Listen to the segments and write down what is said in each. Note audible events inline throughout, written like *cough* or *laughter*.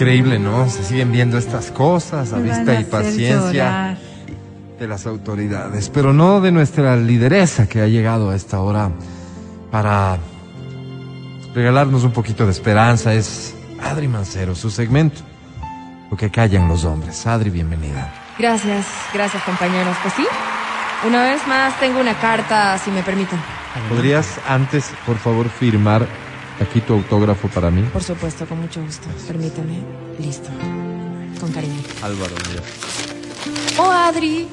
Increíble, ¿no? Se siguen viendo estas cosas a vista a y paciencia llorar. de las autoridades, pero no de nuestra lideresa que ha llegado a esta hora para regalarnos un poquito de esperanza. Es Adri Mancero, su segmento, lo que callan los hombres. Adri, bienvenida. Gracias, gracias compañeros. Pues sí, una vez más tengo una carta, si me permiten. ¿Podrías antes, por favor, firmar aquí tu autógrafo para mí? Por supuesto, con mucho gusto. Permíteme. Listo. Con cariño. Álvaro, mira. Oh, Adri.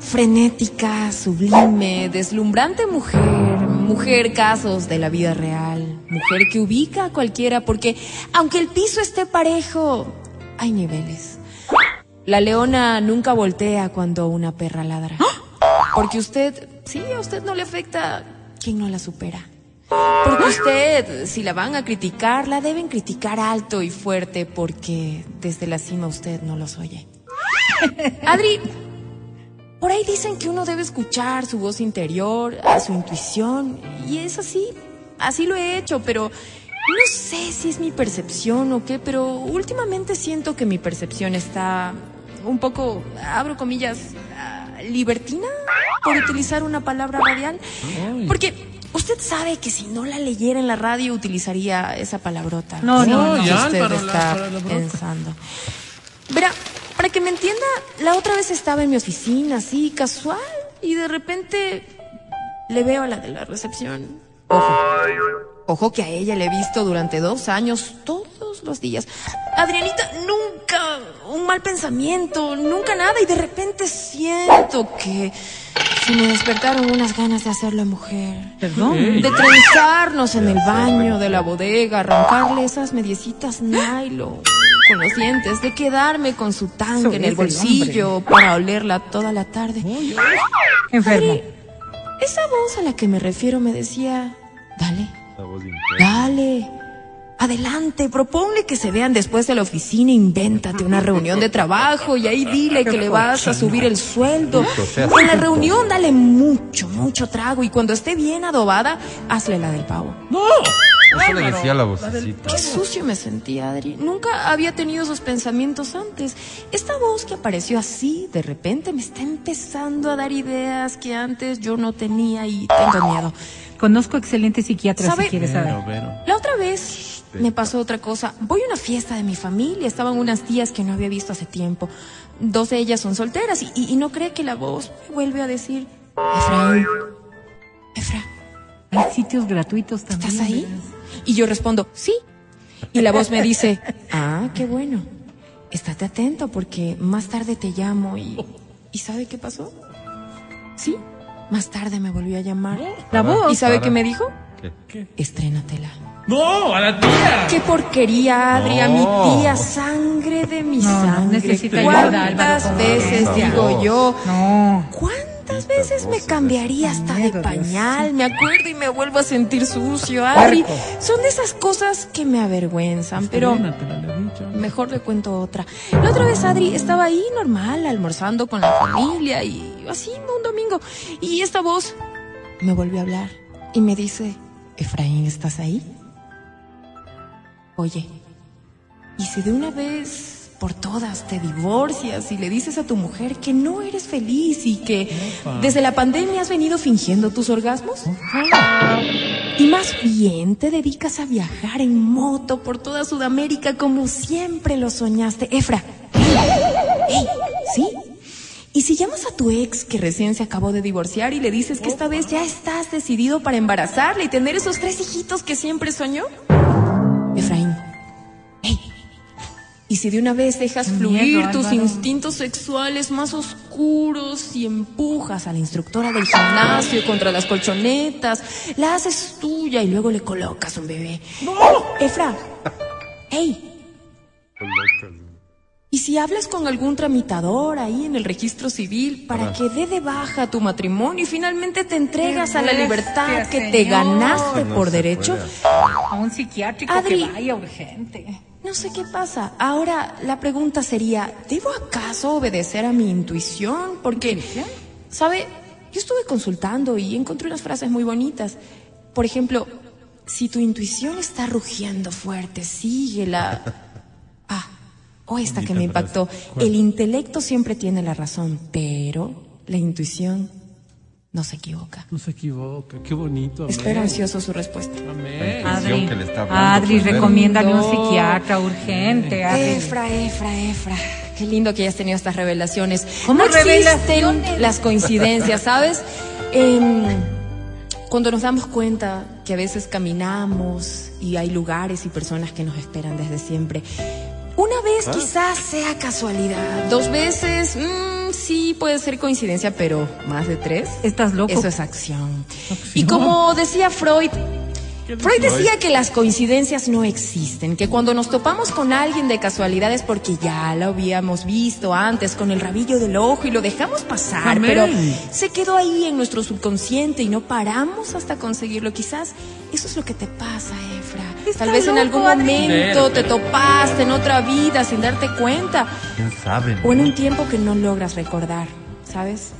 Frenética, sublime, deslumbrante mujer. Mujer casos de la vida real. Mujer que ubica a cualquiera porque, aunque el piso esté parejo, hay niveles. La leona nunca voltea cuando una perra ladra. Porque usted, sí, a usted no le afecta quien no la supera. Porque usted, si la van a criticar, la deben criticar alto y fuerte porque desde la cima usted no los oye. *laughs* Adri, por ahí dicen que uno debe escuchar su voz interior, a su intuición, y es así, así lo he hecho, pero no sé si es mi percepción o qué, pero últimamente siento que mi percepción está un poco, abro comillas, ah, libertina, por utilizar una palabra radial, porque usted sabe que si no la leyera en la radio utilizaría esa palabrota. No, ¿sí? no, no. ya, usted para la- está para la brota. pensando. Verá, para que me entienda, la otra vez estaba en mi oficina, así, casual, y de repente le veo a la de la recepción. Ojo. Ojo que a ella le he visto durante dos años, todos los días. Adrianita, nunca un mal pensamiento, nunca nada, y de repente siento que se me despertaron unas ganas de hacerla mujer. Perdón. De trenzarnos en el baño de la bodega, arrancarle esas mediecitas nylon con los dientes, de quedarme con su tanque en el bolsillo para olerla toda la tarde. Enfermo. Esa voz a la que me refiero me decía, dale, dale, adelante, proponle que se vean después de la oficina, invéntate una reunión de trabajo y ahí dile que le vas a subir el sueldo. En la reunión dale mucho, mucho trago y cuando esté bien adobada, hazle la del pavo. Eso le decía la vocecita. Qué sucio me sentía, Adri. Nunca había tenido esos pensamientos antes. Esta voz que apareció así, de repente, me está empezando a dar ideas que antes yo no tenía y tengo miedo. Conozco excelentes psiquiatras si quieres saber. La otra vez me pasó otra cosa. Voy a una fiesta de mi familia. Estaban unas tías que no había visto hace tiempo. Dos de ellas son solteras y, y- y no cree que la voz me vuelve a decir, Efraín, Efra, Hay sitios gratuitos también. ¿estás ahí? Y yo respondo, sí. Y la voz me dice, *laughs* ah, qué bueno. Estate atento porque más tarde te llamo y... ¿Y sabe qué pasó? Sí, más tarde me volvió a llamar. La voz. ¿Y sabe Para. qué me dijo? ¿Qué? Estrénatela. ¡No! ¡A la tía! ¡Qué porquería, Adri! A mi tía, sangre de mi No, no, sangre. necesita ¿Cuántas veces digo yo? No. ¿Cuántas veces me cambiaría hasta de pañal? Me acuerdo y me vuelvo a sentir sucio, Adri. Son de esas cosas que me avergüenzan, pero he dicho. mejor le cuento otra. La otra vez, Adri, estaba ahí normal, almorzando con la familia y así, un domingo. Y esta voz me volvió a hablar y me dice, Efraín, ¿estás ahí? Oye, ¿y si de una vez por todas te divorcias y le dices a tu mujer que no eres feliz y que desde la pandemia has venido fingiendo tus orgasmos? Y más bien te dedicas a viajar en moto por toda Sudamérica como siempre lo soñaste. Efra. ¿Sí? ¿Y si llamas a tu ex que recién se acabó de divorciar y le dices que esta vez ya estás decidido para embarazarle y tener esos tres hijitos que siempre soñó? Efraín. ¡Ey! ¿Y si de una vez dejas Qué fluir miedo, tus instintos sexuales más oscuros y empujas a la instructora del gimnasio contra las colchonetas, la haces tuya y luego le colocas un bebé. Efra, hey. ¿Y si hablas con algún tramitador ahí en el registro civil para que dé de baja tu matrimonio y finalmente te entregas a la libertad que te ganaste No por derecho? A un psiquiátrico Adri. que vaya urgente. No sé qué pasa. Ahora la pregunta sería, ¿debo acaso obedecer a mi intuición? Porque, ¿sabe? Yo estuve consultando y encontré unas frases muy bonitas. Por ejemplo, si tu intuición está rugiendo fuerte, síguela. *laughs* Ah, o esta que me impactó. El intelecto siempre tiene la razón, pero la intuición no se equivoca. No se equivoca, qué bonito. amén. Espero ansioso su respuesta. Amén. Adri, que le está hablando, Adri, pues, ven. recomiéndale un psiquiatra urgente. Adri. Efra, Efra, Efra. Qué lindo que hayas tenido estas revelaciones. ¿Cómo no existen las coincidencias, ¿sabes? Em, cuando nos damos cuenta que a veces caminamos y hay lugares y personas que nos esperan desde siempre. Quizás sea casualidad, dos veces mm, sí puede ser coincidencia, pero más de tres. Estás loco. Eso es acción. Y como decía Freud, Freud decía que las coincidencias no existen, que cuando nos topamos con alguien de casualidad es porque ya lo habíamos visto antes con el rabillo del ojo y lo dejamos pasar, Amén. pero se quedó ahí en nuestro subconsciente y no paramos hasta conseguirlo. Quizás eso es lo que te pasa, Efra. Tal vez en algún momento te topaste en otra vida sin darte cuenta ¿Quién sabe? o en un tiempo que no logras recordar, ¿sabes?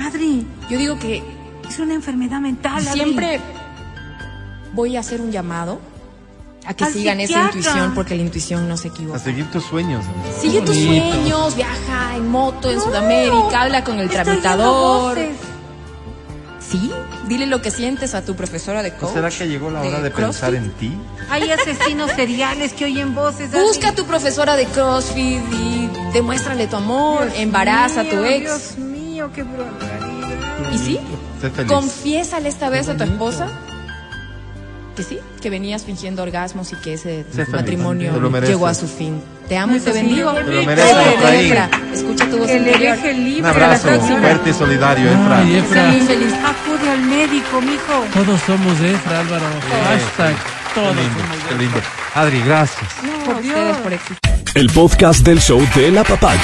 Adri, Yo digo que es una enfermedad mental. Adri. Siempre voy a hacer un llamado a que Al sigan esa intuición porque la intuición no se A equivoca. seguir tus sueños. amigo. Sigue tus sueños, viaja en moto en No, Sudamérica, habla con el tramitador. Sí, dile lo que sientes a tu profesora de ¿No coach. será que llegó la hora de pensar CrossFit. en ti? Hay asesinos seriales que oyen voces. Busca a tu profesora de CrossFit y demuéstrale tu amor, Dios embaraza a tu mío, ex. Dios mío, qué barbaridad. ¿Y sí? Confiésale esta vez a tu esposa que sí, que venías fingiendo orgasmos y que ese Sé matrimonio llegó a su fin. Te amo y te bendigo. te lo mereces, Escucha tu voz Que le deje libre Un a la abrazo próxima. fuerte y solidario, Efra. Ay, Efra. feliz. Acude al médico, mijo. Todos somos Efra, Álvaro. Hashtag. Todos Qué lindo, somos qué lindo. Adri, gracias. A ustedes por existir. El podcast del show de la papaya.